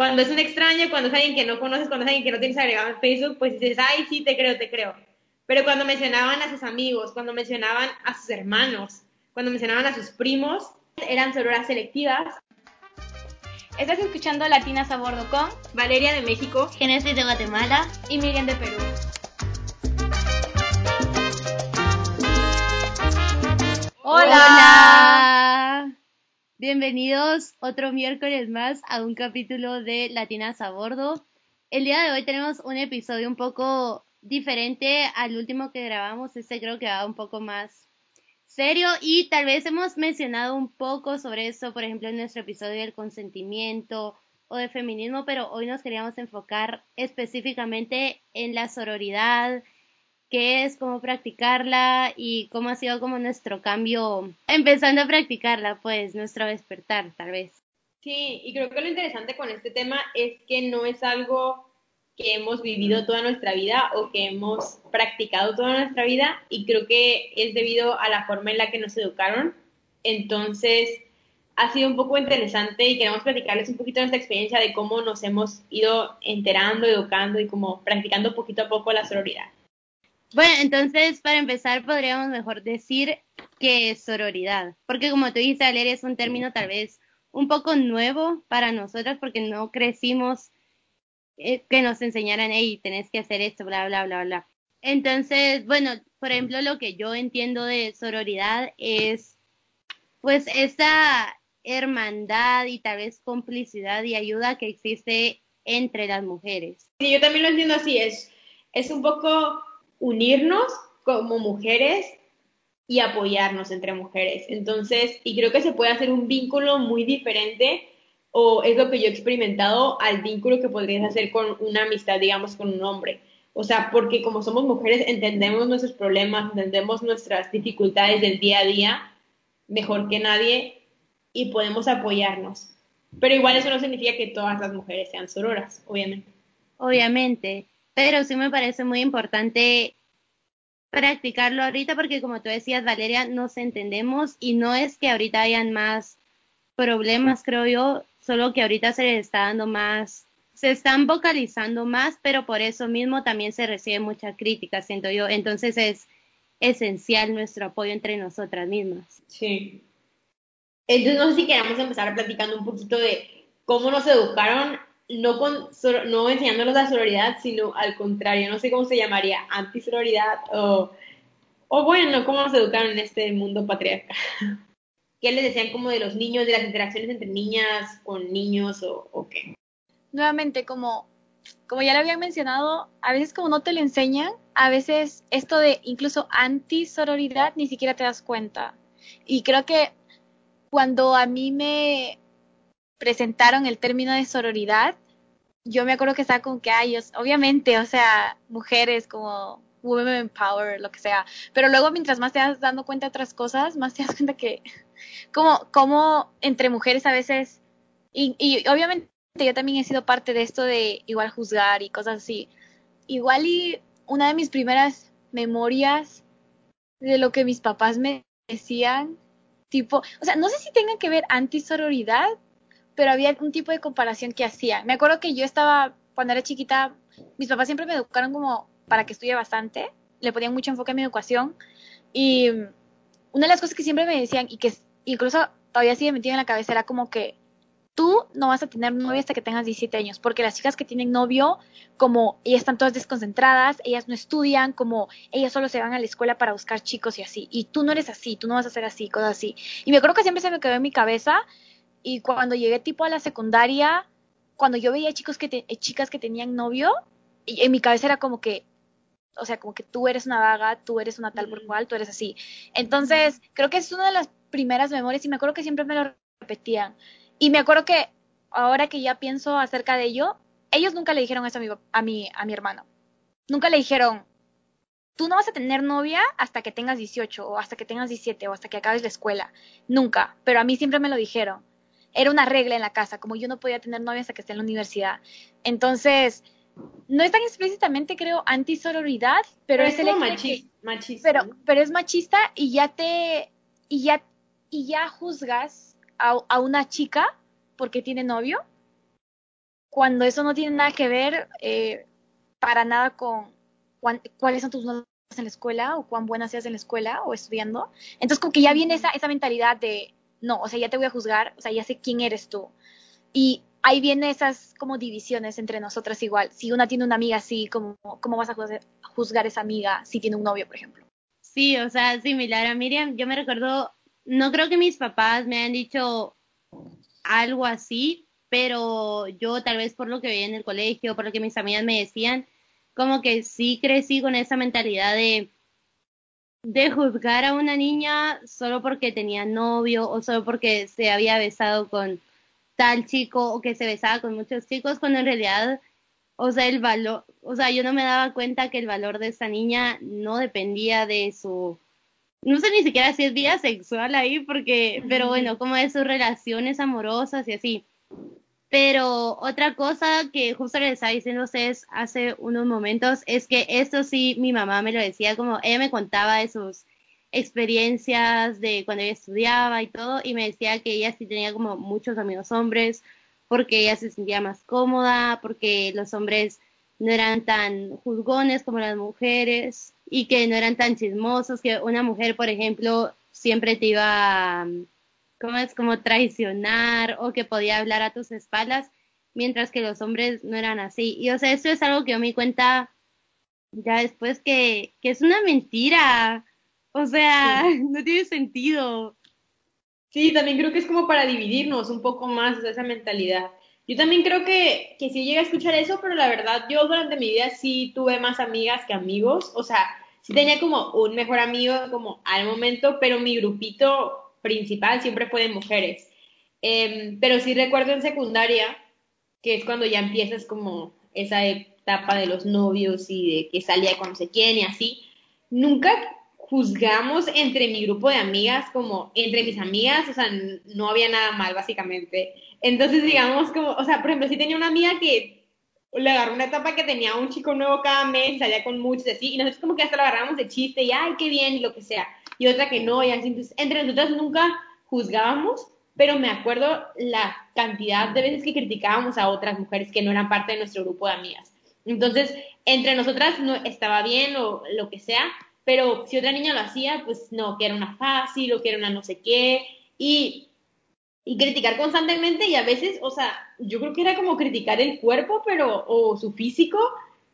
Cuando es una extraña, cuando es alguien que no conoces, cuando es alguien que no tienes agregado en Facebook, pues dices, ay, sí, te creo, te creo. Pero cuando mencionaban a sus amigos, cuando mencionaban a sus hermanos, cuando mencionaban a sus primos, eran sororas selectivas. Estás escuchando Latinas a Bordo con Valeria de México, Genesis de Guatemala y Miriam de Perú. Hola. Bienvenidos otro miércoles más a un capítulo de Latinas a Bordo. El día de hoy tenemos un episodio un poco diferente al último que grabamos. Este creo que va un poco más serio y tal vez hemos mencionado un poco sobre eso, por ejemplo, en nuestro episodio del consentimiento o de feminismo, pero hoy nos queríamos enfocar específicamente en la sororidad, qué es, cómo practicarla y cómo ha sido como nuestro cambio empezando a practicarla, pues nuestro despertar tal vez. Sí, y creo que lo interesante con este tema es que no es algo que hemos vivido toda nuestra vida o que hemos practicado toda nuestra vida y creo que es debido a la forma en la que nos educaron. Entonces, ha sido un poco interesante y queremos platicarles un poquito de nuestra experiencia de cómo nos hemos ido enterando, educando y como practicando poquito a poco la sororidad. Bueno, entonces para empezar podríamos mejor decir que es sororidad, porque como tú dices, Valeria, es un término tal vez un poco nuevo para nosotras porque no crecimos eh, que nos enseñaran, hey, tenés que hacer esto, bla, bla, bla, bla. Entonces, bueno, por ejemplo, lo que yo entiendo de sororidad es pues esa hermandad y tal vez complicidad y ayuda que existe entre las mujeres. Sí, yo también lo entiendo así, es, es un poco unirnos como mujeres y apoyarnos entre mujeres. Entonces, y creo que se puede hacer un vínculo muy diferente, o es lo que yo he experimentado, al vínculo que podrías hacer con una amistad, digamos, con un hombre. O sea, porque como somos mujeres entendemos nuestros problemas, entendemos nuestras dificultades del día a día mejor que nadie y podemos apoyarnos. Pero igual eso no significa que todas las mujeres sean sororas, obviamente. Obviamente pero sí me parece muy importante practicarlo ahorita porque como tú decías, Valeria, nos entendemos y no es que ahorita hayan más problemas, creo yo, solo que ahorita se les está dando más, se están vocalizando más, pero por eso mismo también se recibe mucha crítica, siento yo. Entonces es esencial nuestro apoyo entre nosotras mismas. Sí. Entonces no sé si queramos empezar platicando un poquito de cómo nos educaron no, con, no enseñándonos la sororidad, sino al contrario, no sé cómo se llamaría, antisororidad o, o bueno, cómo nos educaron en este mundo patriarcal. ¿Qué les decían como de los niños, de las interacciones entre niñas con niños o, qué? Nuevamente, como, como ya le habían mencionado, a veces como no te lo enseñan, a veces esto de incluso antisororidad ni siquiera te das cuenta. Y creo que cuando a mí me, presentaron el término de sororidad, yo me acuerdo que estaba con que, hay, obviamente, o sea, mujeres como women power, lo que sea, pero luego mientras más te vas dando cuenta de otras cosas, más te das cuenta que como, como entre mujeres a veces, y, obviamente yo también he sido parte de esto de igual juzgar y cosas así, igual y una de mis primeras memorias de lo que mis papás me decían, tipo, o sea, no sé si tengan que ver antisororidad, pero había un tipo de comparación que hacía. Me acuerdo que yo estaba, cuando era chiquita, mis papás siempre me educaron como para que estudie bastante, le ponían mucho enfoque a mi educación y una de las cosas que siempre me decían y que incluso todavía sigue metido en la cabeza era como que tú no vas a tener novio hasta que tengas 17 años, porque las chicas que tienen novio, como ellas están todas desconcentradas, ellas no estudian, como ellas solo se van a la escuela para buscar chicos y así, y tú no eres así, tú no vas a ser así, cosas así. Y me acuerdo que siempre se me quedó en mi cabeza y cuando llegué tipo a la secundaria, cuando yo veía chicos que te, chicas que tenían novio, y en mi cabeza era como que, o sea, como que tú eres una vaga, tú eres una tal por cual, tú eres así. Entonces, creo que es una de las primeras memorias y me acuerdo que siempre me lo repetían. Y me acuerdo que ahora que ya pienso acerca de ello, ellos nunca le dijeron eso a mi, a mi, a mi hermano. Nunca le dijeron, tú no vas a tener novia hasta que tengas 18 o hasta que tengas 17 o hasta que acabes la escuela. Nunca. Pero a mí siempre me lo dijeron era una regla en la casa, como yo no podía tener novia hasta que esté en la universidad. Entonces, no es tan explícitamente, creo, antisororidad, pero, es, el machista. Pero, pero es machista y ya te, y ya, y ya juzgas a, a una chica porque tiene novio cuando eso no tiene nada que ver eh, para nada con cuáles son tus notas en la escuela o cuán buena seas en la escuela o estudiando. Entonces, como que ya viene esa, esa mentalidad de, no, o sea, ya te voy a juzgar, o sea, ya sé quién eres tú. Y ahí vienen esas como divisiones entre nosotras igual. Si una tiene una amiga así, ¿cómo, cómo vas a juzgar, esa amiga si tiene un novio, por ejemplo? Sí, o sea, similar a Miriam, yo me recuerdo, no creo que mis papás me hayan dicho algo así, pero yo tal vez por lo que veía en el colegio, por lo que mis amigas me decían, como que sí crecí con esa mentalidad de de juzgar a una niña solo porque tenía novio o solo porque se había besado con tal chico o que se besaba con muchos chicos, cuando en realidad, o sea, el valor, o sea, yo no me daba cuenta que el valor de esa niña no dependía de su, no sé ni siquiera si es vida sexual ahí, porque, pero bueno, como de sus relaciones amorosas y así. Pero otra cosa que justo le estaba diciendo a ustedes hace unos momentos es que esto sí mi mamá me lo decía, como ella me contaba de sus experiencias de cuando ella estudiaba y todo, y me decía que ella sí tenía como muchos amigos hombres, porque ella se sentía más cómoda, porque los hombres no eran tan juzgones como las mujeres y que no eran tan chismosos, que una mujer, por ejemplo, siempre te iba a como es como traicionar o que podía hablar a tus espaldas, mientras que los hombres no eran así. Y o sea, eso es algo que yo me di cuenta ya después que, que es una mentira. O sea, no tiene sentido. Sí, también creo que es como para dividirnos un poco más esa mentalidad. Yo también creo que, que sí llegué a escuchar eso, pero la verdad yo durante mi vida sí tuve más amigas que amigos. O sea, sí tenía como un mejor amigo como al momento, pero mi grupito principal siempre fue de mujeres. Em, pero sí recuerdo en secundaria, que es cuando ya empiezas como esa etapa de los novios y de que salía con no sé quién y así, nunca juzgamos entre mi grupo de amigas como entre mis amigas, o sea, no había nada mal básicamente. Entonces, digamos, como, o sea, por ejemplo, si tenía una amiga que le agarró una etapa que tenía un chico nuevo cada mes, salía con muchos así, y nosotros como que hasta lo agarramos de chiste y, ay, qué bien, y lo que sea y otra que no, y así. Entonces, entre nosotras nunca juzgábamos, pero me acuerdo la cantidad de veces que criticábamos a otras mujeres que no eran parte de nuestro grupo de amigas. Entonces, entre nosotras no estaba bien o lo que sea, pero si otra niña lo hacía, pues no, que era una fácil o que era una no sé qué, y, y criticar constantemente y a veces, o sea, yo creo que era como criticar el cuerpo, pero, o su físico,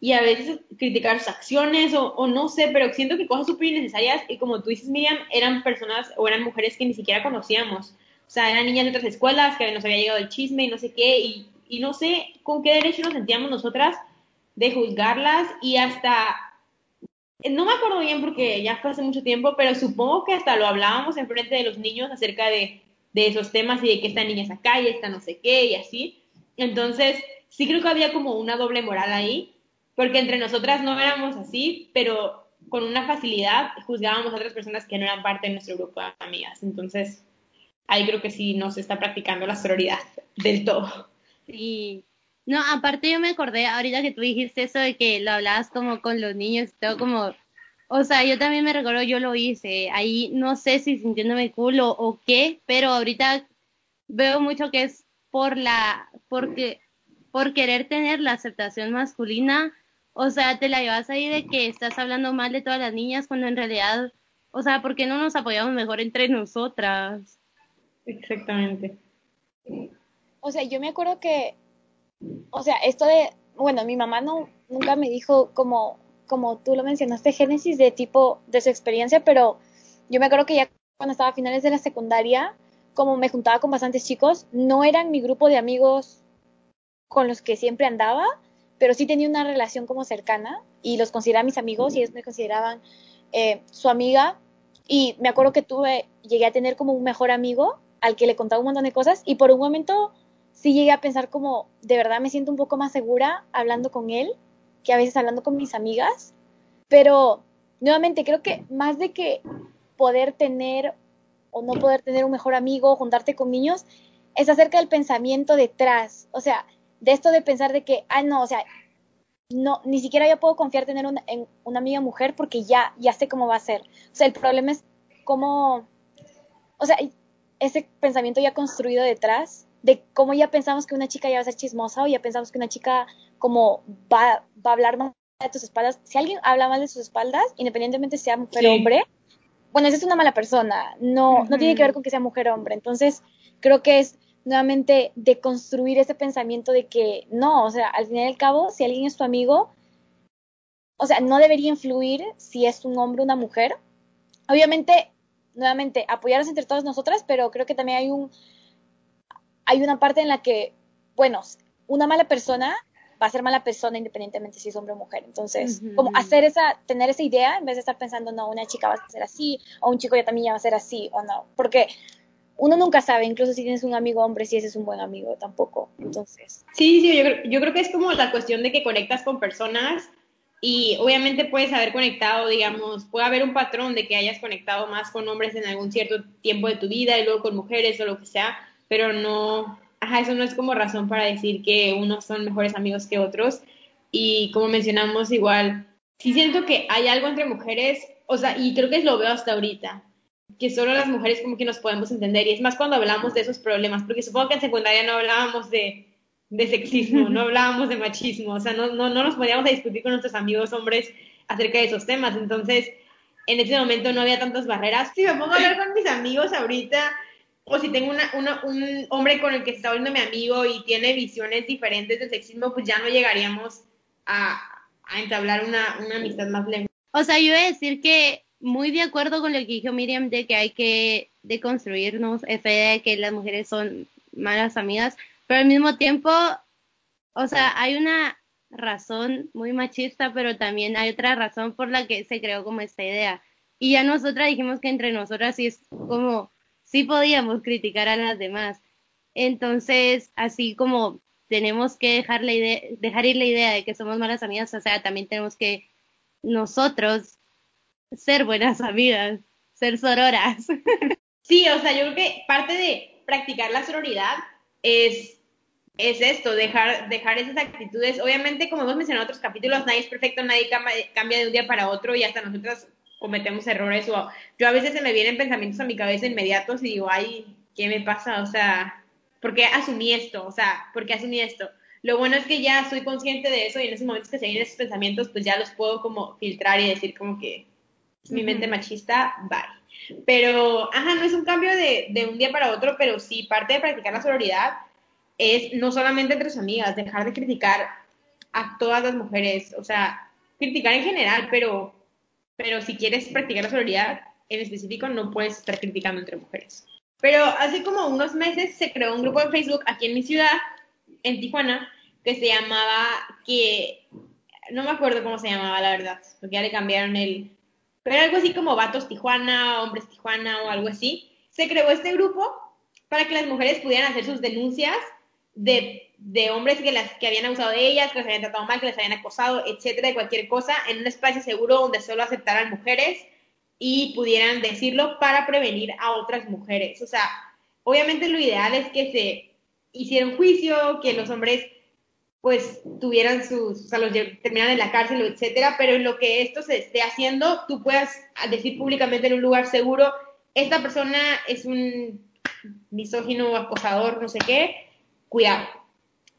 y a veces criticar sus acciones o, no sé, pero siento que cosas súper innecesarias y como tú dices, Miriam, eran personas o eran mujeres que ni siquiera conocíamos. O sea, eran niñas de otras escuelas que nos había llegado el chisme y no sé qué, y, y no sé con qué derecho nos sentíamos nosotras de juzgarlas y hasta, no me acuerdo bien porque ya fue hace mucho tiempo, pero supongo que hasta lo hablábamos en frente de los niños acerca de, de esos temas y de que esta niña es acá y esta no sé qué y así. Entonces, sí creo que había como una doble moral ahí porque entre nosotras no éramos así, pero con una facilidad juzgábamos a otras personas que no eran parte de nuestro grupo de amigas. Entonces, ahí creo que sí no se está practicando la sororidad del todo. Sí. No, aparte yo me acordé ahorita que tú dijiste eso de que lo hablabas como con los niños todo como, o sea, yo también me recuerdo, yo lo hice, ahí no sé si sintiéndome cool o, o qué, pero ahorita veo mucho que es por la, porque, por querer tener la aceptación masculina o sea, te la llevas ahí de que estás hablando mal de todas las niñas cuando en realidad, o sea, ¿por qué no nos apoyamos mejor entre nosotras? Exactamente. O sea, yo me acuerdo que, o sea, esto de, bueno, mi mamá no, nunca me dijo como, como tú lo mencionaste, Génesis, de tipo, de su experiencia, pero yo me acuerdo que ya cuando estaba a finales de la secundaria, como me juntaba con bastantes chicos, no eran mi grupo de amigos con los que siempre andaba, pero sí tenía una relación como cercana y los consideraba mis amigos y ellos me consideraban eh, su amiga y me acuerdo que tuve, llegué a tener como un mejor amigo al que le contaba un montón de cosas y por un momento sí llegué a pensar como de verdad me siento un poco más segura hablando con él que a veces hablando con mis amigas, pero nuevamente creo que más de que poder tener o no poder tener un mejor amigo, juntarte con niños, es acerca del pensamiento detrás. O sea, de esto de pensar de que, ah, no, o sea, no, ni siquiera yo puedo confiar tener una, en una amiga mujer porque ya, ya sé cómo va a ser. O sea, el problema es cómo, o sea, ese pensamiento ya construido detrás de cómo ya pensamos que una chica ya va a ser chismosa o ya pensamos que una chica como va, va a hablar mal de tus espaldas. Si alguien habla mal de sus espaldas, independientemente sea mujer o hombre, bueno, esa es una mala persona, no, no tiene que ver con que sea mujer o hombre. Entonces, creo que es nuevamente deconstruir ese pensamiento de que no, o sea, al final y al cabo, si alguien es tu amigo, o sea, no debería influir si es un hombre o una mujer. Obviamente, nuevamente, apoyarnos entre todas nosotras, pero creo que también hay un, hay una parte en la que, bueno, una mala persona va a ser mala persona independientemente si es hombre o mujer. Entonces, como hacer esa, tener esa idea en vez de estar pensando, no, una chica va a ser así, o un chico ya también ya va a ser así, o no. Porque uno nunca sabe, incluso si tienes un amigo hombre, si ese es un buen amigo tampoco. Entonces. Sí, sí, yo, yo creo que es como la cuestión de que conectas con personas y obviamente puedes haber conectado, digamos, puede haber un patrón de que hayas conectado más con hombres en algún cierto tiempo de tu vida y luego con mujeres o lo que sea, pero no, ajá, eso no es como razón para decir que unos son mejores amigos que otros. Y como mencionamos, igual, sí siento que hay algo entre mujeres, o sea, y creo que lo veo hasta ahorita, que solo las mujeres como que nos podemos entender y es más cuando hablamos de esos problemas, porque supongo que en secundaria no hablábamos de, de sexismo, no hablábamos de machismo, o sea, no, no, no nos podíamos a discutir con nuestros amigos hombres acerca de esos temas, entonces en ese momento no había tantas barreras. Si me pongo a hablar con mis amigos ahorita, o si tengo una, una, un hombre con el que se está viendo mi amigo y tiene visiones diferentes del sexismo, pues ya no llegaríamos a, a entablar una, una amistad más lejos. O sea, yo iba a decir que muy de acuerdo con lo que dijo Miriam de que hay que deconstruirnos esa idea de que las mujeres son malas amigas, pero al mismo tiempo, o sea, hay una razón muy machista, pero también hay otra razón por la que se creó como esta idea. Y ya nosotras dijimos que entre nosotras sí es como, sí podíamos criticar a las demás. Entonces, así como tenemos que dejar, la idea, dejar ir la idea de que somos malas amigas, o sea, también tenemos que nosotros ser buenas amigas, ser sororas. Sí, o sea, yo creo que parte de practicar la sororidad es, es esto, dejar, dejar esas actitudes. Obviamente, como hemos mencionado en otros capítulos, nadie es perfecto, nadie cambia de un día para otro y hasta nosotras cometemos errores. O yo a veces se me vienen pensamientos a mi cabeza inmediatos y digo, ay, ¿qué me pasa? O sea, ¿por qué asumí esto? O sea, ¿por qué asumí esto? Lo bueno es que ya soy consciente de eso y en esos momentos que se vienen esos pensamientos, pues ya los puedo como filtrar y decir como que mi mente machista, bye. Pero, ajá, no es un cambio de, de, un día para otro, pero sí, parte de practicar la sororidad es no solamente entre sus amigas, dejar de criticar a todas las mujeres, o sea, criticar en general, pero, pero si quieres practicar la sororidad en específico, no puedes estar criticando entre mujeres. Pero hace como unos meses se creó un grupo de Facebook aquí en mi ciudad, en Tijuana, que se llamaba, que no me acuerdo cómo se llamaba, la verdad, porque ya le cambiaron el, pero algo así como Vatos Tijuana, Hombres Tijuana o algo así. Se creó este grupo para que las mujeres pudieran hacer sus denuncias de, de hombres que, las, que habían abusado de ellas, que las habían tratado mal, que les habían acosado, etcétera, de cualquier cosa, en un espacio seguro donde solo aceptaran mujeres y pudieran decirlo para prevenir a otras mujeres. O sea, obviamente lo ideal es que se hiciera un juicio, que los hombres pues tuvieran sus, o sea, los terminaran en la cárcel, etcétera, pero en lo que esto se esté haciendo, tú puedas decir públicamente en un lugar seguro, esta persona es un misógino, acosador, no sé qué, cuidado.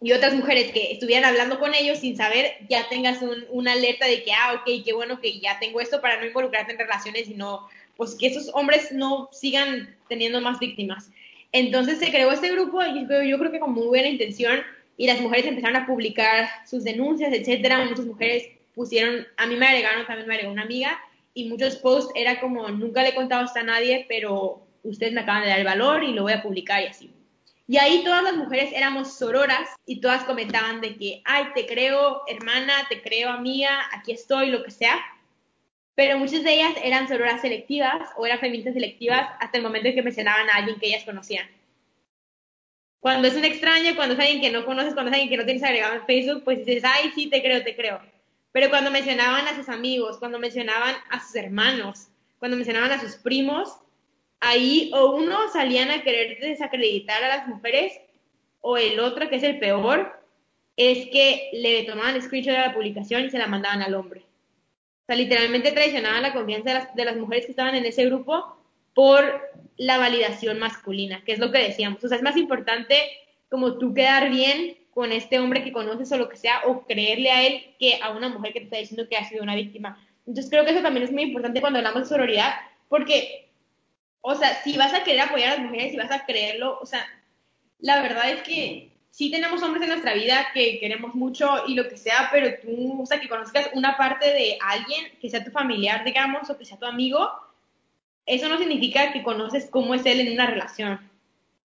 Y otras mujeres que estuvieran hablando con ellos sin saber, ya tengas un, una alerta de que, ah, ok, qué bueno que ya tengo esto para no involucrarte en relaciones y no, pues que esos hombres no sigan teniendo más víctimas. Entonces se creó este grupo y yo creo que con muy buena intención y las mujeres empezaron a publicar sus denuncias, etcétera. Muchas mujeres pusieron, a mí me agregaron, también me agregó una amiga, y muchos posts era como, nunca le he contado esto a nadie, pero ustedes me acaban de dar el valor y lo voy a publicar y así. Y ahí todas las mujeres éramos sororas y todas comentaban de que, ay, te creo hermana, te creo amiga, aquí estoy, lo que sea. Pero muchas de ellas eran sororas selectivas o eran feministas selectivas hasta el momento en que mencionaban a alguien que ellas conocían. Cuando es un extraño, cuando es alguien que no conoces, cuando es alguien que no tienes agregado en Facebook, pues dices, ay, sí, te creo, te creo. Pero cuando mencionaban a sus amigos, cuando mencionaban a sus hermanos, cuando mencionaban a sus primos, ahí o uno salían a querer desacreditar a las mujeres, o el otro, que es el peor, es que le tomaban screenshot de la publicación y se la mandaban al hombre. O sea, literalmente traicionaban la confianza de las mujeres que estaban en ese grupo por la validación masculina, que es lo que decíamos. O sea, es más importante como tú quedar bien con este hombre que conoces o lo que sea, o creerle a él que a una mujer que te está diciendo que ha sido una víctima. Entonces creo que eso también es muy importante cuando hablamos de sororidad, porque, o sea, si vas a querer apoyar a las mujeres, si vas a creerlo, o sea, la verdad es que sí tenemos hombres en nuestra vida que queremos mucho y lo que sea, pero tú, o sea, que conozcas una parte de alguien, que sea tu familiar, digamos, o que sea tu amigo, eso no significa que conoces cómo es él en una relación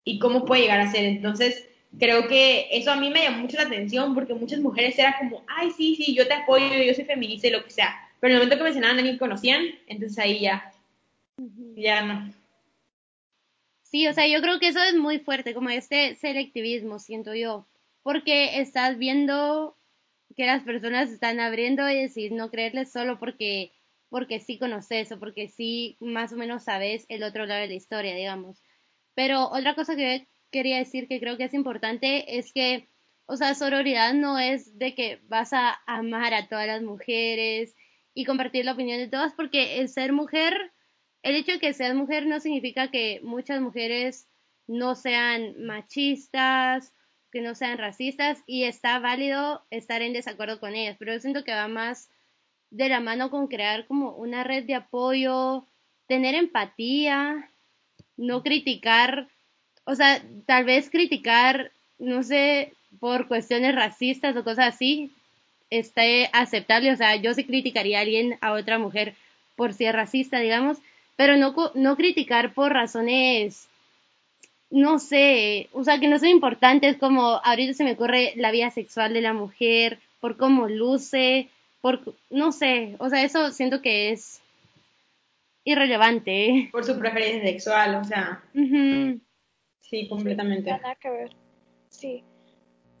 y cómo puede llegar a ser. Entonces, creo que eso a mí me llamó mucho la atención porque muchas mujeres eran como, ay, sí, sí, yo te apoyo, yo soy feminista y lo que sea. Pero en el momento que mencionaban a alguien que conocían, entonces ahí ya, ya no. Sí, o sea, yo creo que eso es muy fuerte, como este selectivismo, siento yo, porque estás viendo que las personas están abriendo y decir no creerles solo porque porque sí conoces o porque sí más o menos sabes el otro lado de la historia, digamos. Pero otra cosa que quería decir que creo que es importante es que, o sea, sororidad no es de que vas a amar a todas las mujeres y compartir la opinión de todas, porque el ser mujer, el hecho de que seas mujer no significa que muchas mujeres no sean machistas, que no sean racistas y está válido estar en desacuerdo con ellas, pero yo siento que va más de la mano con crear como una red de apoyo, tener empatía, no criticar, o sea, tal vez criticar, no sé, por cuestiones racistas o cosas así, esté aceptable, o sea, yo sí criticaría a alguien, a otra mujer, por si es racista, digamos, pero no, no criticar por razones, no sé, o sea, que no son importantes, como ahorita se me ocurre la vida sexual de la mujer, por cómo luce, no sé, o sea, eso siento que es irrelevante. Por su preferencia sexual, o sea. Sí, completamente. nada que ver. Sí.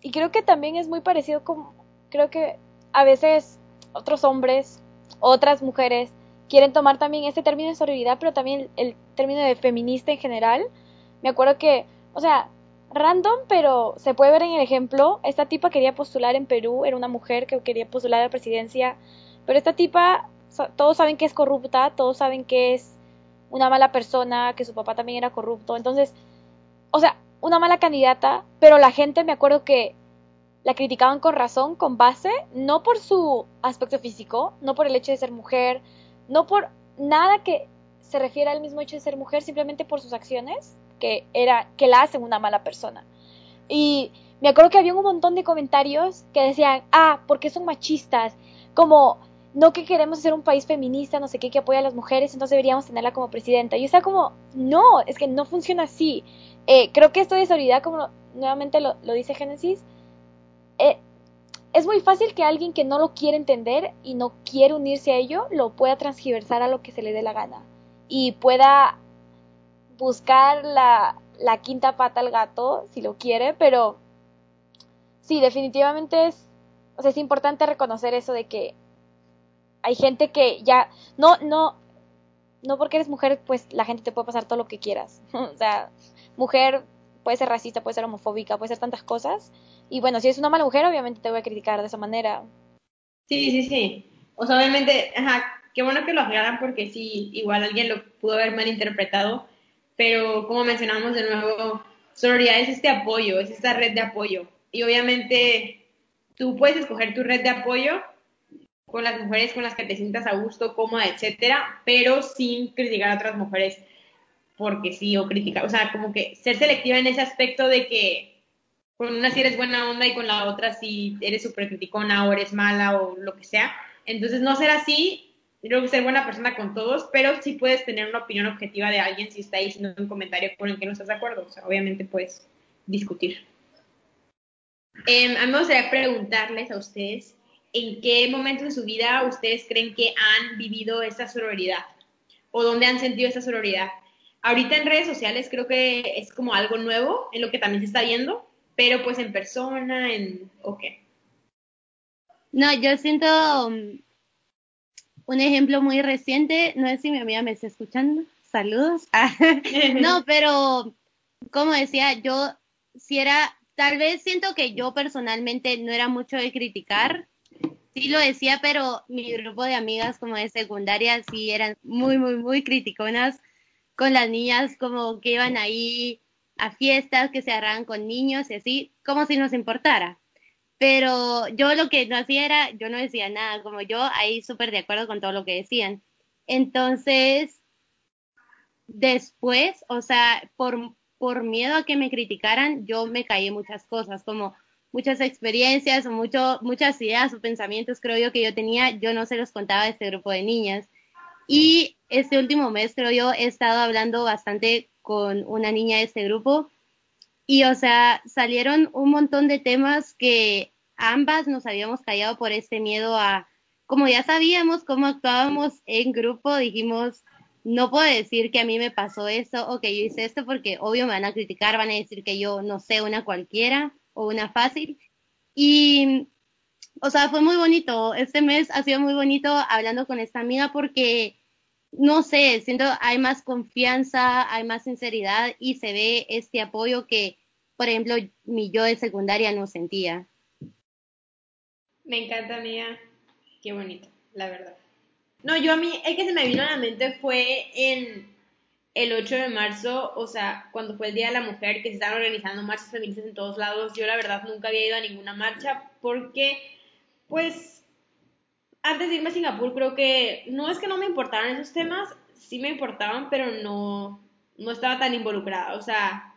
Y creo que también es muy parecido con, creo que a veces otros hombres, otras mujeres, quieren tomar también este término de sororidad, pero también el término de feminista en general. Me acuerdo que, o sea, random, pero se puede ver en el ejemplo. Esta tipa quería postular en Perú, era una mujer que quería postular a la presidencia, pero esta tipa, todos saben que es corrupta, todos saben que es una mala persona, que su papá también era corrupto. Entonces, o sea, una mala candidata, pero la gente me acuerdo que la criticaban con razón, con base, no por su aspecto físico, no por el hecho de ser mujer, no por nada que se refiera al mismo hecho de ser mujer, simplemente por sus acciones que era que la hacen una mala persona. Y me acuerdo que había un montón de comentarios que decían, ah, porque son machistas, como no que queremos ser un país feminista, no sé qué, que apoya a las mujeres, entonces deberíamos tenerla como presidenta. Y estaba como, no, es que no funciona así. Eh, creo que esto de solidaridad, como nuevamente lo, dice Génesis, eh, es muy fácil que alguien que no lo quiere entender y no quiere unirse a ello, lo pueda transgiversar a lo que se le dé la gana. Y pueda buscar la, la quinta pata al gato, si lo quiere, pero sí, definitivamente es, o sea, es importante reconocer eso de que hay gente que ya, no, no, no porque eres mujer, pues la gente te puede pasar todo lo que quieras. o sea, mujer puede ser racista, puede ser homofóbica, puede ser tantas cosas. Y bueno, si es una mala mujer, obviamente te voy a criticar de esa manera. Sí, sí, sí. O sea, obviamente, ajá, qué bueno que lo aclaran porque sí, igual alguien lo pudo haber malinterpretado pero como mencionamos de nuevo, sororidad es este apoyo, es esta red de apoyo. Y obviamente tú puedes escoger tu red de apoyo con las mujeres con las que te sientas a gusto, cómoda, etcétera, pero sin criticar a otras mujeres porque sí o criticar, o sea, como que ser selectiva en ese aspecto de que con una sí eres buena onda y con la otra sí eres súper criticona o eres mala o lo que sea. Entonces no ser así creo que ser buena persona con todos, pero sí puedes tener una opinión objetiva de alguien si está diciendo un comentario con el que no estás de acuerdo. O sea, obviamente puedes discutir. Eh, a mí me gustaría preguntarles a ustedes en qué momento de su vida ustedes creen que han vivido esta sororidad o dónde han sentido esta sororidad. Ahorita en redes sociales creo que es como algo nuevo en lo que también se está viendo, pero pues en persona, en... ¿o qué? No, yo siento un ejemplo muy reciente, no sé si mi amiga me está escuchando, saludos. no, pero como decía, yo si era, tal vez siento que yo personalmente no era mucho de criticar, sí lo decía, pero mi grupo de amigas como de secundaria sí eran muy, muy, muy criticonas con las niñas, como que iban ahí a fiestas, que se agarraban con niños y así, como si nos importara. Pero yo lo que no hacía era, yo no decía nada, como yo ahí súper de acuerdo con todo lo que decían. Entonces, después, o sea, por, por miedo a que me criticaran, yo me caí en muchas cosas, como muchas experiencias mucho, muchas ideas o pensamientos creo yo que yo tenía, yo no se los contaba a este grupo de niñas. Y este último mes creo yo he estado hablando bastante con una niña de este grupo y o sea, salieron un montón de temas que ambas nos habíamos callado por este miedo a, como ya sabíamos cómo actuábamos en grupo, dijimos, no puedo decir que a mí me pasó eso o que yo hice esto porque obvio me van a criticar, van a decir que yo no sé una cualquiera o una fácil. Y, o sea, fue muy bonito. Este mes ha sido muy bonito hablando con esta amiga porque, no sé, siento hay más confianza, hay más sinceridad y se ve este apoyo que, por ejemplo, mi yo de secundaria no sentía. Me encanta, amiga. Qué bonito, la verdad. No, yo a mí, el que se me vino a la mente fue en el 8 de marzo, o sea, cuando fue el Día de la Mujer, que se estaban organizando marchas feministas en todos lados. Yo la verdad nunca había ido a ninguna marcha porque, pues, antes de irme a Singapur creo que no es que no me importaran esos temas, sí me importaban, pero no, no estaba tan involucrada. O sea,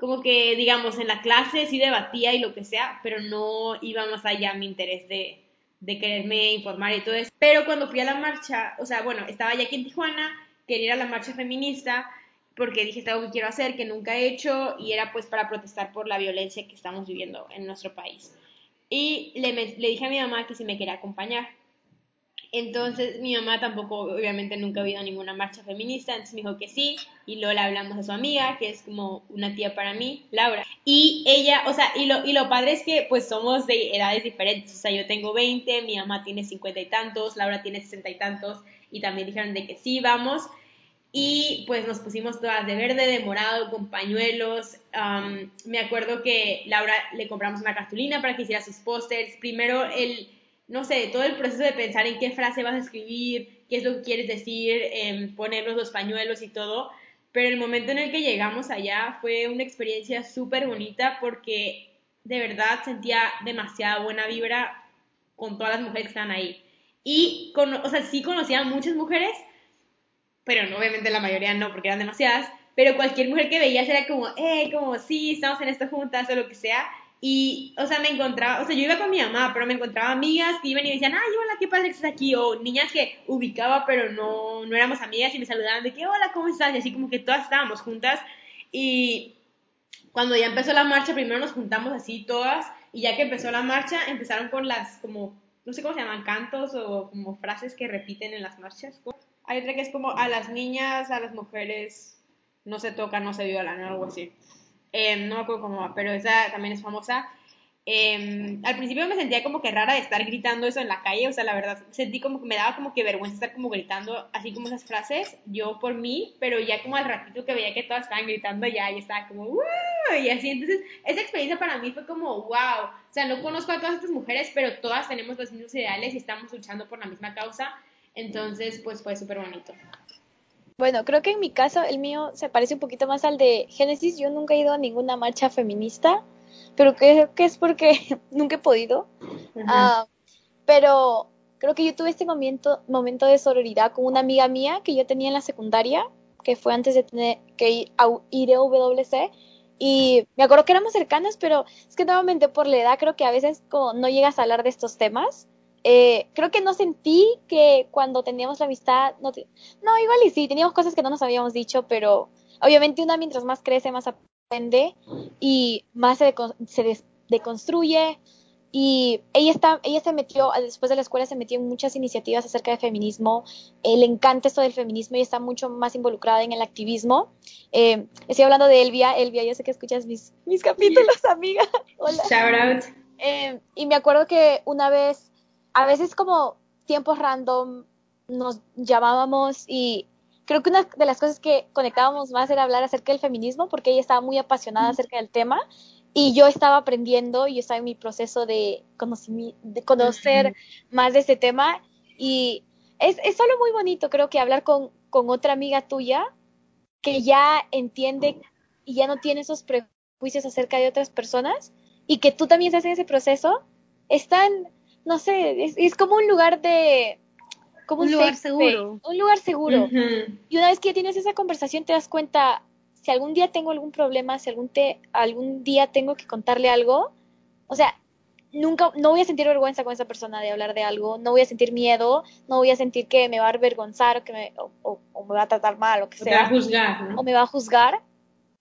como que, digamos, en la clase sí debatía y lo que sea, pero no iba más allá mi interés de, de quererme informar y todo eso. Pero cuando fui a la marcha, o sea, bueno, estaba ya aquí en Tijuana, quería ir a la marcha feminista porque dije, es algo que quiero hacer, que nunca he hecho, y era pues para protestar por la violencia que estamos viviendo en nuestro país. Y le, le dije a mi mamá que si me quería acompañar. Entonces mi mamá tampoco, obviamente nunca ha habido ninguna marcha feminista, entonces me dijo que sí, y luego le hablamos a su amiga, que es como una tía para mí, Laura. Y ella, o sea, y lo, y lo padre es que pues somos de edades diferentes, o sea, yo tengo 20, mi mamá tiene 50 y tantos, Laura tiene 60 y tantos, y también dijeron de que sí, vamos. Y pues nos pusimos todas de verde, de morado, con pañuelos. me acuerdo que Laura le compramos una cartulina para que hiciera sus pósters. Primero el no sé, todo el proceso de pensar en qué frase vas a escribir, qué es lo que quieres decir, eh, ponernos los pañuelos y todo. Pero el momento en el que llegamos allá fue una experiencia súper bonita porque de verdad sentía demasiada buena vibra con todas las mujeres que estaban ahí. Y, con, o sea, sí conocía a muchas mujeres, pero no, obviamente la mayoría no, porque eran demasiadas. Pero cualquier mujer que veías era como, eh, como, sí, estamos en esto juntas o lo que sea. Y, o sea, me encontraba, o sea, yo iba con mi mamá, pero me encontraba amigas que iban y me decían, ay, hola, qué padre que estás aquí, o niñas que ubicaba, pero no, no éramos amigas y me saludaban de que, hola, ¿cómo estás? Y así como que todas estábamos juntas. Y cuando ya empezó la marcha, primero nos juntamos así todas, y ya que empezó la marcha, empezaron con las, como, no sé cómo se llaman, cantos o como frases que repiten en las marchas. Hay otra que es como, a las niñas, a las mujeres, no se toca, no se violan, o algo así. Em, no me acuerdo cómo va, pero esa también es famosa. Em, al principio me sentía como que rara de estar gritando eso en la calle, o sea, la verdad, sentí como que me daba como que vergüenza estar como gritando así como esas frases, yo por mí, pero ya como al ratito que veía que todas estaban gritando ya, y estaba como, ¡Woo! y así, entonces, esa experiencia para mí fue como, wow, o sea, no conozco a todas estas mujeres, pero todas tenemos los mismos ideales y estamos luchando por la misma causa, entonces, pues fue súper bonito. Bueno, creo que en mi caso el mío se parece un poquito más al de Génesis. Yo nunca he ido a ninguna marcha feminista, pero creo que es porque nunca he podido. Ah, pero creo que yo tuve este momento, momento de sororidad con una amiga mía que yo tenía en la secundaria, que fue antes de tener que ir a, ir a WC. Y me acuerdo que éramos cercanas, pero es que nuevamente por la edad creo que a veces como no llegas a hablar de estos temas. Eh, creo que no sentí que cuando teníamos la amistad, no, no, igual y sí, teníamos cosas que no nos habíamos dicho, pero obviamente una mientras más crece, más aprende y más se, se deconstruye. Y ella, está, ella se metió, después de la escuela, se metió en muchas iniciativas acerca de feminismo. Eh, le encanta esto del feminismo y está mucho más involucrada en el activismo. Eh, estoy hablando de Elvia. Elvia, yo sé que escuchas mis, mis capítulos, amiga. Hola. Shout out. y me acuerdo que una vez a veces como tiempos random nos llamábamos y creo que una de las cosas que conectábamos más era hablar acerca del feminismo porque ella estaba muy apasionada acerca del tema y yo estaba aprendiendo y yo estaba en mi proceso de, de conocer más de este tema y es, es, solo muy bonito creo que hablar con, con otra amiga tuya que ya entiende y ya no tiene esos prejuicios acerca de otras personas y que tú también estás en ese proceso, están, no sé, es, como un lugar de... Como un, lugar seguro. Un lugar seguro. Y una vez que tienes esa conversación te das cuenta, si algún día tengo algún problema, si algún, te, algún día tengo que contarle algo, o sea, nunca, no voy a sentir vergüenza con esa persona de hablar de algo, no voy a sentir miedo, no voy a sentir que me va a avergonzar o que me, o, me va a tratar mal o que sea. O me va a juzgar, O me va a juzgar.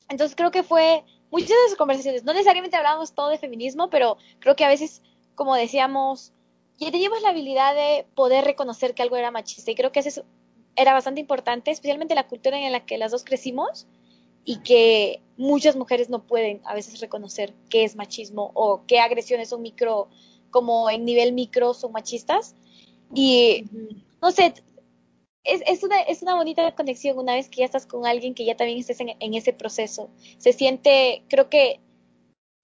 Entonces creo que fue muchas de esas conversaciones, no necesariamente hablábamos todo de feminismo, pero creo que a veces, como decíamos, ya teníamos la habilidad de poder reconocer que algo era machista y creo que eso era bastante importante, especialmente la cultura en la que las dos crecimos y que muchas mujeres no pueden a veces reconocer qué es machismo o qué agresiones son micro, como en nivel micro son machistas. Y no sé, es, es, una, es una bonita conexión una vez que ya estás con alguien que ya también estés en, en ese proceso. Se siente, creo que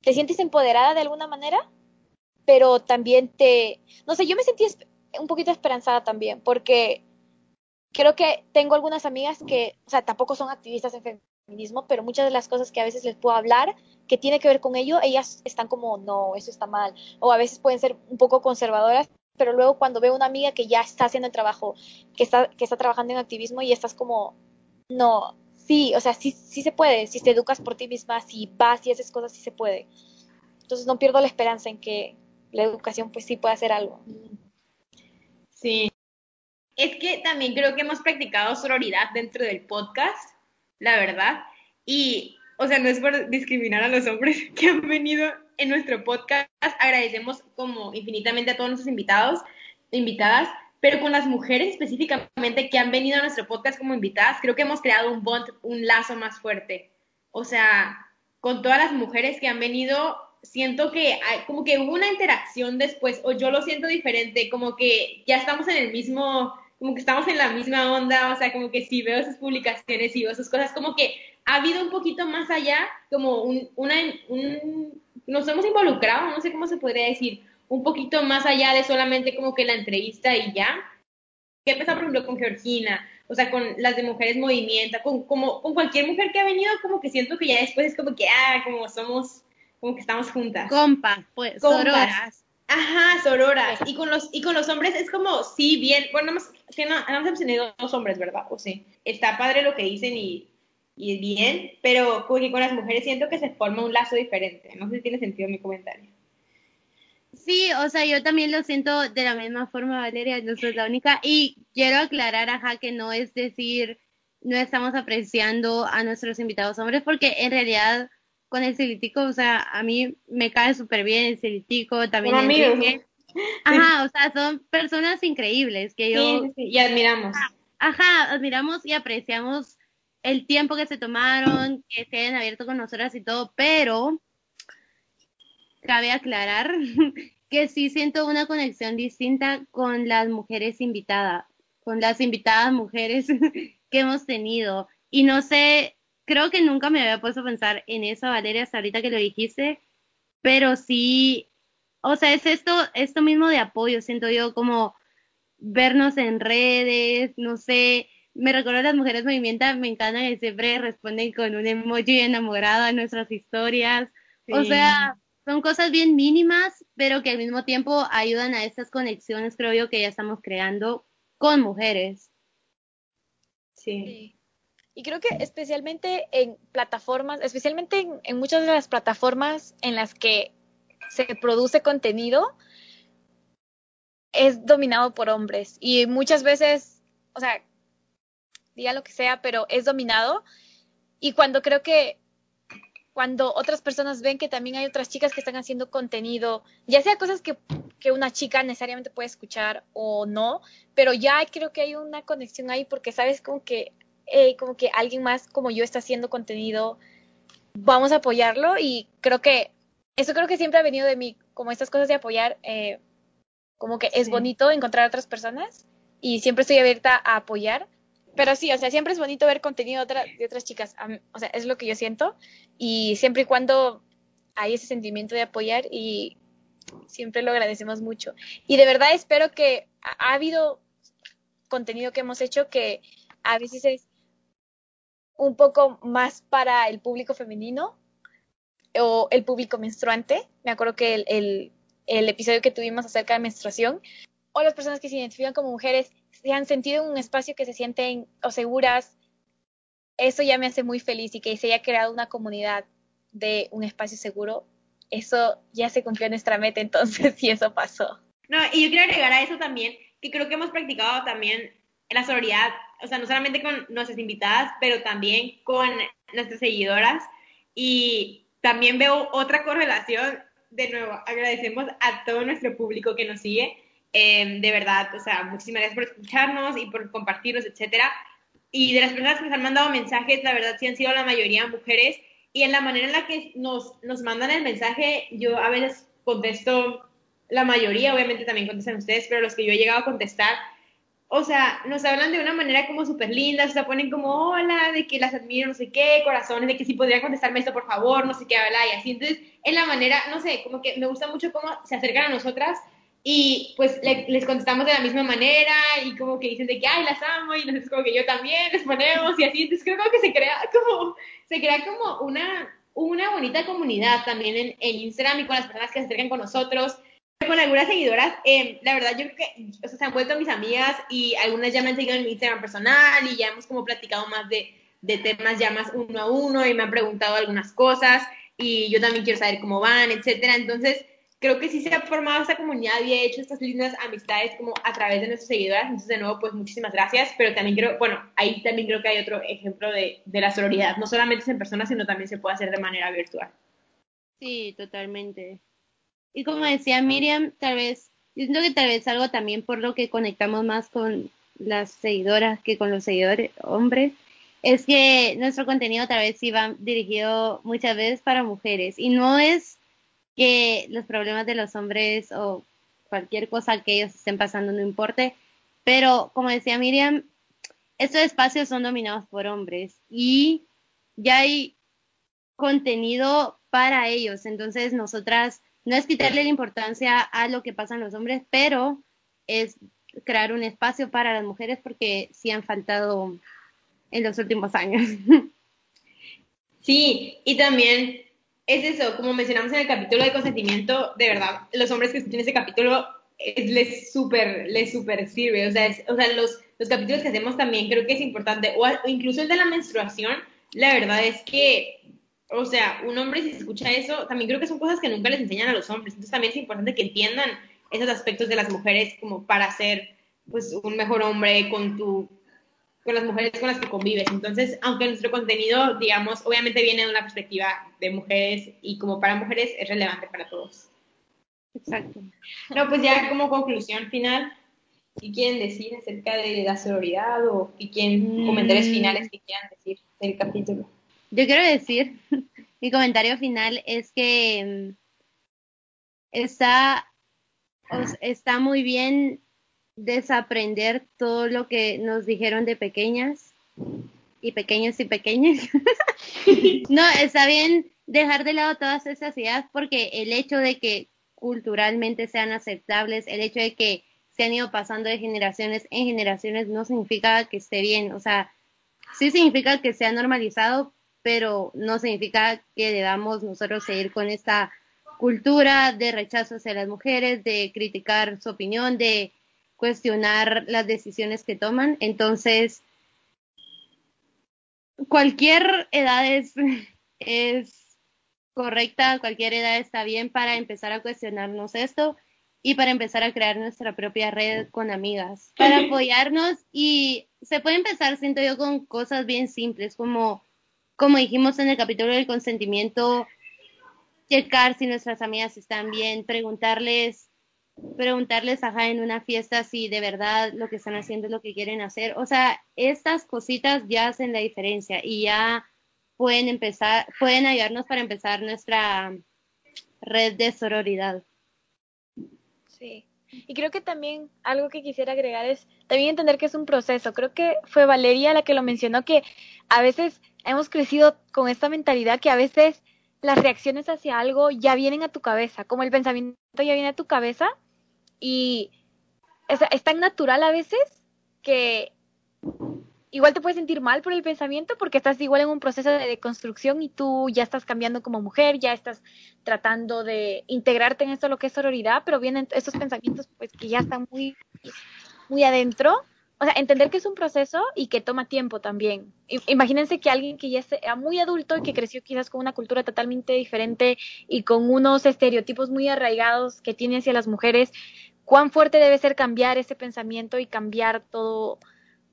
te sientes empoderada de alguna manera, pero también te, no sé, yo me sentí un poquito esperanzada también, porque creo que tengo algunas amigas que, o sea, tampoco son activistas en feminismo, pero muchas de las cosas que a veces les puedo hablar que tiene que ver con ello, ellas están como, no, eso está mal, o a veces pueden ser un poco conservadoras, pero luego cuando veo una amiga que ya está haciendo el trabajo, que está, que está trabajando en activismo y estás como, no, sí, o sea, sí, sí se puede, si te educas por ti misma, si vas y haces cosas, sí se puede. Entonces no pierdo la esperanza en que la educación pues sí puede hacer algo. Sí. Es que también creo que hemos practicado sororidad dentro del podcast la verdad. Y, o sea, no es por discriminar a los hombres que han venido en nuestro podcast. Agradecemos como infinitamente a todos nuestros invitados, invitadas, pero con las mujeres específicamente que han venido a nuestro podcast como invitadas, creo que hemos creado un bond, un lazo más fuerte. O sea, con todas las mujeres que han venido, siento que hay, como que hubo una interacción después, o yo lo siento diferente, como que ya estamos en el mismo como que estamos en la misma onda, o sea, como que si veo sus publicaciones y veo sus cosas, como que ha habido un poquito más allá, como un, una, un, nos hemos involucrado, no sé cómo se podría decir, un poquito más allá de solamente como que la entrevista y ya. ¿Qué empezó, por ejemplo, con Georgina? O sea, con las de Mujeres Movimiento, con, como, con cualquier mujer que ha venido, como que siento que ya después es como que, ah, como somos, como que estamos juntas. Compa, pues, Compas. Ajá, sororas. Y con los, y con los hombres es como, sí, bien, bueno, nada más, que no, hemos tenido dos hombres, ¿verdad? O sí. Está padre lo que dicen y, y bien, pero con las mujeres siento que se forma un lazo diferente. No sé si tiene sentido mi comentario. Sí, o sea, yo también lo siento de la misma forma, Valeria, no soy la única. Y quiero aclarar, ajá, que no es decir, no estamos apreciando a nuestros invitados hombres, porque en realidad con el celítico, o sea, a mí me cae súper bien el celítico, también amigos. Ajá, o sea, son personas increíbles que yo... Sí, sí, y admiramos. Ajá, admiramos y apreciamos el tiempo que se tomaron, que se hayan abierto con nosotras y todo, pero cabe aclarar que sí siento una conexión distinta con las mujeres invitadas, con las invitadas mujeres que hemos tenido. Y no sé, creo que nunca me había puesto a pensar en eso, Valeria, hasta ahorita que lo dijiste, pero sí, o sea, es esto, esto mismo de apoyo, siento yo como vernos en redes, no sé, me recuerdo a las mujeres movimiento, me encanta que siempre responden con un emoji enamorado a nuestras historias, o sea, son cosas bien mínimas, pero que al mismo tiempo ayudan a estas conexiones, creo yo, que ya estamos creando con mujeres. sí. Y creo que especialmente en plataformas, especialmente en, muchas de las plataformas en las que se produce contenido, es dominado por hombres. Y muchas veces, o sea, diga lo que sea, pero es dominado. Y cuando creo que cuando otras personas ven que también hay otras chicas que están haciendo contenido, ya sea cosas que, que, una chica necesariamente puede escuchar o no, pero ya creo que hay una conexión ahí porque sabes como que eh, como que alguien más como yo está haciendo contenido, vamos a apoyarlo y creo que eso creo que siempre ha venido de mí, como estas cosas de apoyar, eh, como que es bonito encontrar a otras personas y siempre estoy abierta a apoyar. Pero sí, o sea, siempre es bonito ver contenido de, otras chicas. O sea, es lo que yo siento. Y siempre y cuando hay ese sentimiento de apoyar y siempre lo agradecemos mucho. Y de verdad espero que ha habido contenido que hemos hecho que a veces es un poco más para el público femenino o el público menstruante. Me acuerdo que el, el, episodio que tuvimos acerca de menstruación, o las personas que se identifican como mujeres se han sentido en un espacio que se sienten o seguras, eso ya me hace muy feliz y que se haya creado una comunidad de un espacio seguro, eso ya se cumplió nuestra meta, entonces sí, eso pasó. No, y yo quiero agregar a eso también, que creo que hemos practicado también la sororidad, o sea, no solamente con nuestras invitadas, pero también con nuestras seguidoras. Y también veo otra correlación, de nuevo, agradecemos a todo nuestro público que nos sigue. Em, de verdad, o sea, muchísimas gracias por escucharnos y por compartirnos, etcétera. Y de las personas que nos han mandado mensajes, la verdad sí han sido la mayoría mujeres. Y en la manera en la que nos, nos mandan el mensaje, yo a veces contesto la mayoría, obviamente también contestan ustedes, pero los que yo he llegado a contestar, o sea, nos hablan de una manera como súper linda, o sea, ponen como hola, de que las admiro, no sé qué, corazones, de que si podrían contestarme esto, por favor, no sé qué, habla, y así. Entonces, en la manera, no sé, como que me gusta mucho cómo se acercan a nosotras y pues les contestamos de la misma manera y como que dicen de que, ay, las amo, y entonces como que yo también les ponemos y así. Entonces, creo que se crea como, se crea como una, una bonita comunidad también en, en Instagram y con las personas que se acercan con nosotros con algunas seguidoras, eh, la verdad yo creo que o sea, se han vuelto mis amigas y algunas ya me han seguido en mi Instagram personal y ya hemos como platicado más de, de temas ya más uno a uno y me han preguntado algunas cosas y yo también quiero saber cómo van, etcétera. Entonces, creo que sí se ha formado esta comunidad y he hecho estas lindas amistades como a través de nuestras seguidoras. Entonces, de nuevo, pues muchísimas gracias. Pero también creo, bueno, ahí también creo que hay otro ejemplo de, de la sororidad. No solamente es en persona, sino también se puede hacer de manera virtual. Sí, totalmente. Y como decía Miriam, tal vez, yo siento que tal vez algo también por lo que conectamos más con las seguidoras que con los seguidores hombres, es que nuestro contenido tal vez sí va dirigido muchas veces para mujeres. Y no es que los problemas de los hombres o cualquier cosa que ellos estén pasando no importe, pero como decía Miriam, estos espacios son dominados por hombres y ya hay contenido para ellos. Entonces nosotras no es quitarle la importancia a lo que pasan los hombres, pero es crear un espacio para las mujeres porque sí han faltado en los últimos años. Sí, y también es eso, como mencionamos en el capítulo de consentimiento, de verdad, los hombres que escuchen ese capítulo les súper les super sirve, o sea, o sea los, los capítulos que hacemos también creo que es importante, o incluso el de la menstruación, la verdad es que o sea, un hombre si escucha eso, también creo que son cosas que nunca les enseñan a los hombres. Entonces también es importante que entiendan esos aspectos de las mujeres como para ser pues un mejor hombre con tu con las mujeres con las que convives. Entonces, aunque nuestro contenido, digamos, obviamente viene de una perspectiva de mujeres y como para mujeres es relevante para todos. Exacto. No, pues ya como conclusión final, ¿qué quieren decir acerca de la sororidad o qué quieren, comentarios mm. finales que quieran decir del capítulo? Yo quiero decir, mi comentario final es que mm, está, está muy bien desaprender todo lo que nos dijeron de pequeñas y pequeños y pequeñas. no, está bien dejar de lado todas esas ideas porque el hecho de que culturalmente sean aceptables, el hecho de que se han ido pasando de generaciones en generaciones no significa que esté bien, o sea, sí significa que sea normalizado, pero no significa que debamos nosotros seguir con esta cultura de rechazo hacia las mujeres, de criticar su opinión, de cuestionar las decisiones que toman. Entonces, cualquier edad es, es correcta, cualquier edad está bien para empezar a cuestionarnos esto y para empezar a crear nuestra propia red con amigas, para apoyarnos y se puede empezar, siento yo, con cosas bien simples como como dijimos en el capítulo del consentimiento, checar si nuestras amigas están bien, preguntarles, preguntarles, ajá, en una fiesta si de verdad lo que están haciendo es lo que quieren hacer. O sea, estas cositas ya hacen la diferencia y ya pueden empezar, pueden ayudarnos para empezar nuestra red de sororidad. Sí. Y creo que también algo que quisiera agregar es también entender que es un proceso. Creo que fue Valeria la que lo mencionó, que a veces hemos crecido con esta mentalidad que a veces las reacciones hacia algo ya vienen a tu cabeza, como el pensamiento ya viene a tu cabeza y es, tan natural a veces que igual te puedes sentir mal por el pensamiento porque estás igual en un proceso de deconstrucción y tú ya estás cambiando como mujer, ya estás tratando de integrarte en esto lo que es sororidad, pero vienen estos pensamientos pues que ya están muy, muy adentro. O sea, entender que es un proceso y que toma tiempo también. Imagínense que alguien que ya sea muy adulto y que creció quizás con una cultura totalmente diferente y con unos estereotipos muy arraigados que tiene hacia las mujeres, cuán fuerte debe ser cambiar ese pensamiento y cambiar todo,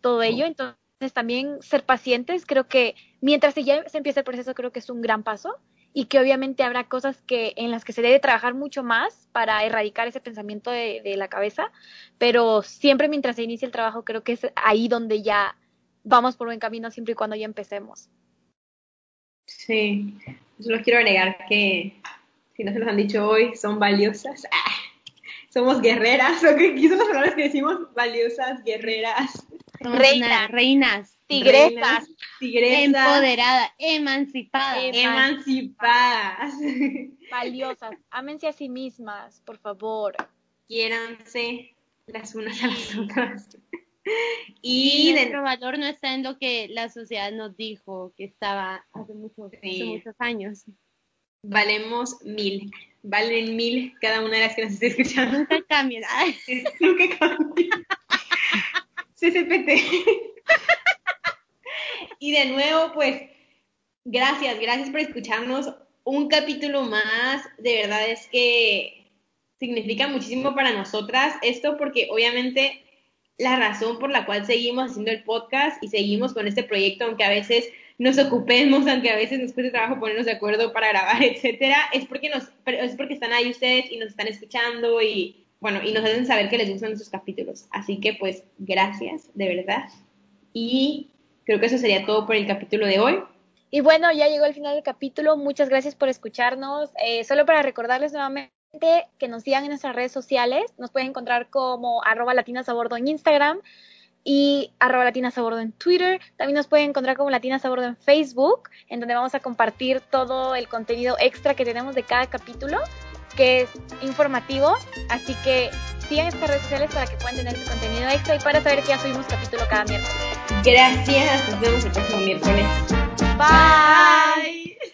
todo ello. Entonces, también ser pacientes, creo que mientras ya se empieza el proceso, creo que es un gran paso y que obviamente habrá cosas que en las que se debe trabajar mucho más para erradicar ese pensamiento de, de la cabeza, pero siempre mientras se inicia el trabajo creo que es ahí donde ya vamos por buen camino siempre y cuando ya empecemos. Sí, yo los quiero agregar que si no se los han dicho hoy, son valiosas. somos guerreras, o que son las palabras que decimos, valiosas, guerreras. Reinas, reinas, tigresas, tigresas, empoderadas, emancipadas, emancipadas, valiosas, ámense a sí mismas, por favor, quiéranse las unas a las otras. Y, y nuestro valor no está en lo que la sociedad nos dijo que estaba hace muchos, hace muchos años. Valemos mil valen mil cada una de las que nos esté escuchando. Nunca cambien. Nunca cambien. CCPT. y de nuevo, pues, gracias, gracias por escucharnos. Un capítulo más, de verdad es que significa muchísimo para nosotras esto porque obviamente la razón por la cual seguimos haciendo el podcast y seguimos con este proyecto, aunque a veces nos ocupemos, aunque a veces nos cueste trabajo ponernos de acuerdo para grabar, etcétera, es porque nos, es porque están ahí ustedes y nos están escuchando y bueno, y nos hacen saber que les gustan nuestros capítulos. Así que pues gracias, de verdad. Y creo que eso sería todo por el capítulo de hoy. Y bueno, ya llegó el final del capítulo. Muchas gracias por escucharnos. Eh, solo para recordarles nuevamente que nos sigan en nuestras redes sociales. Nos pueden encontrar como arroba latinas a bordo en Instagram y arroba latinas a bordo en Twitter. También nos pueden encontrar como latinas a bordo en Facebook, en donde vamos a compartir todo el contenido extra que tenemos de cada capítulo, que es informativo. Así que sigan estas redes sociales para que puedan tener ese contenido extra y para saber que ya subimos capítulo cada miércoles. Gracias, nos vemos el próximo miércoles. Bye.